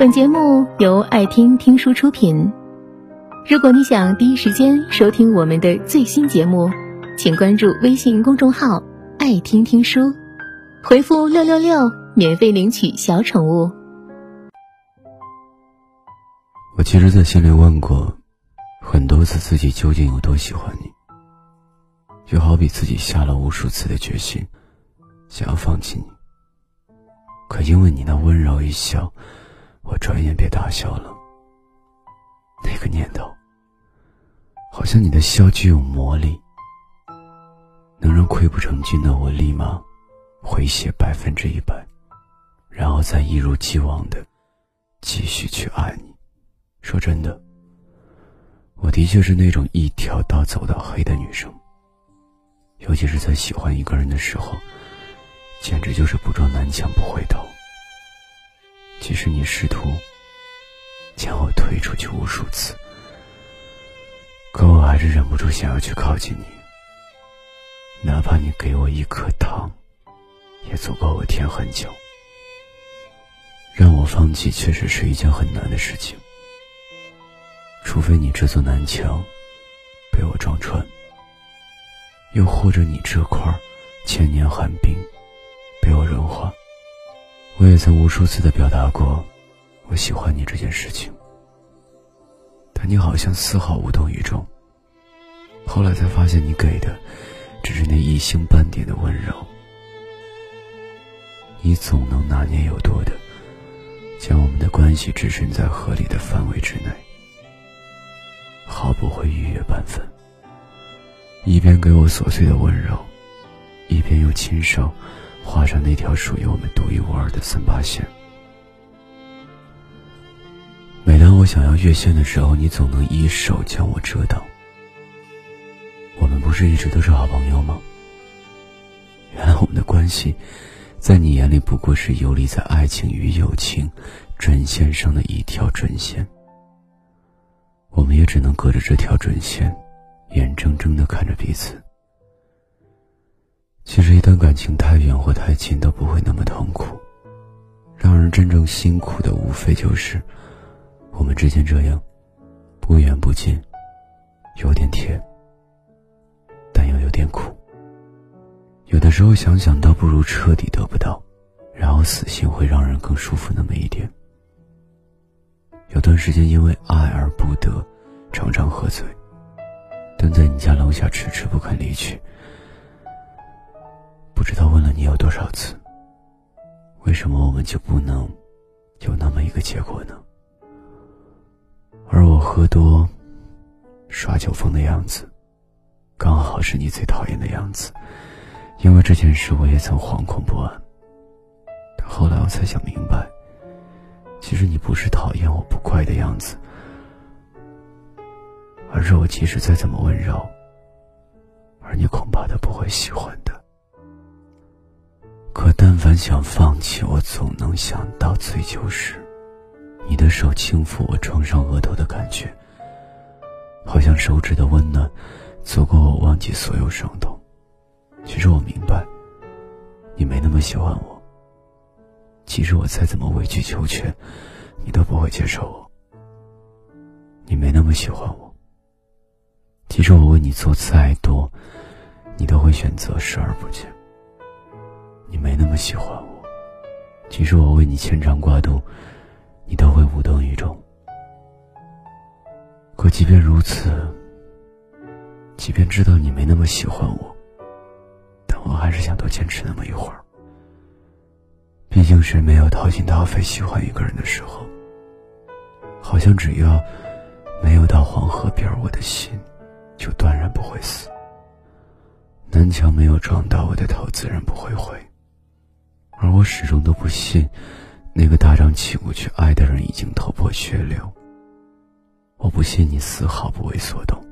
本节目由爱听听书出品。如果你想第一时间收听我们的最新节目，请关注微信公众号“爱听听书”，回复“六六六”免费领取小宠物。我其实，在心里问过很多次自己究竟有多喜欢你，就好比自己下了无数次的决心，想要放弃你，可因为你那温柔一笑。我转眼便打消了那个念头，好像你的笑具有魔力，能让溃不成军的我立马回血百分之一百，然后再一如既往的继续去爱你。说真的，我的确是那种一条道走到黑的女生，尤其是在喜欢一个人的时候，简直就是不撞南墙不回头。即使你试图将我推出去无数次，可我还是忍不住想要去靠近你。哪怕你给我一颗糖，也足够我舔很久。让我放弃，确实是一件很难的事情。除非你这座南墙被我撞穿，又或者你这块千年寒冰被我融化。我也曾无数次的表达过我喜欢你这件事情，但你好像丝毫无动于衷。后来才发现，你给的只是那一星半点的温柔。你总能拿捏有多的，将我们的关系置身在合理的范围之内，毫不会逾越半分。一边给我琐碎的温柔，一边又亲手。画上那条属于我们独一无二的三八线。每当我想要越线的时候，你总能一手将我遮挡。我们不是一直都是好朋友吗？原来我们的关系，在你眼里不过是游离在爱情与友情准线上的一条准线。我们也只能隔着这条准线，眼睁睁的看着彼此。其实，一段感情太远或太近都不会那么痛苦，让人真正辛苦的无非就是我们之间这样不远不近，有点甜，但又有点苦。有的时候想想，倒不如彻底得不到，然后死心会让人更舒服那么一点。有段时间因为爱而不得，常常喝醉，蹲在你家楼下迟迟不肯离去。不知道问了你有多少次，为什么我们就不能有那么一个结果呢？而我喝多、耍酒疯的样子，刚好是你最讨厌的样子。因为这件事，我也曾惶恐不安。但后来我才想明白，其实你不是讨厌我不乖的样子，而是我即使再怎么温柔，而你恐怕都不会喜欢的。但凡想放弃，我总能想到醉酒时，你的手轻抚我撞上额头的感觉，好像手指的温暖，足够我忘记所有伤痛。其实我明白，你没那么喜欢我。其实我再怎么委曲求全，你都不会接受我。你没那么喜欢我。其实我为你做再多，你都会选择视而不见。你没那么喜欢我，即使我为你牵肠挂肚，你都会无动于衷。可即便如此，即便知道你没那么喜欢我，但我还是想多坚持那么一会儿。毕竟谁没有掏心掏肺喜欢一个人的时候？好像只要没有到黄河边，我的心就断然不会死。南墙没有撞到我的头，自然不会毁。而我始终都不信，那个大张旗鼓去爱的人已经头破血流。我不信你丝毫不为所动。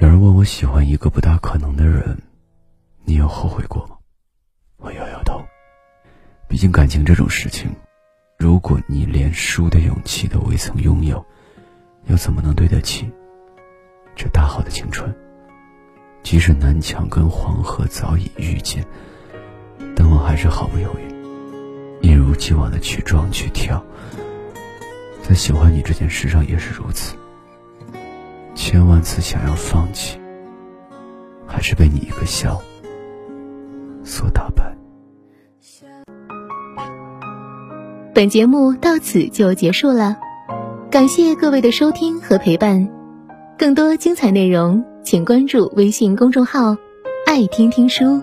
有人问我喜欢一个不大可能的人，你有后悔过吗？我摇摇头。毕竟感情这种事情，如果你连输的勇气都未曾拥有，又怎么能对得起这大好的青春？即使南墙跟黄河早已遇见。还是毫不犹豫，一如如既往的去撞去跳。在喜欢你这件事上也是如此，千万次想要放弃，还是被你一个笑所打败。本节目到此就结束了，感谢各位的收听和陪伴。更多精彩内容，请关注微信公众号“爱听听书”，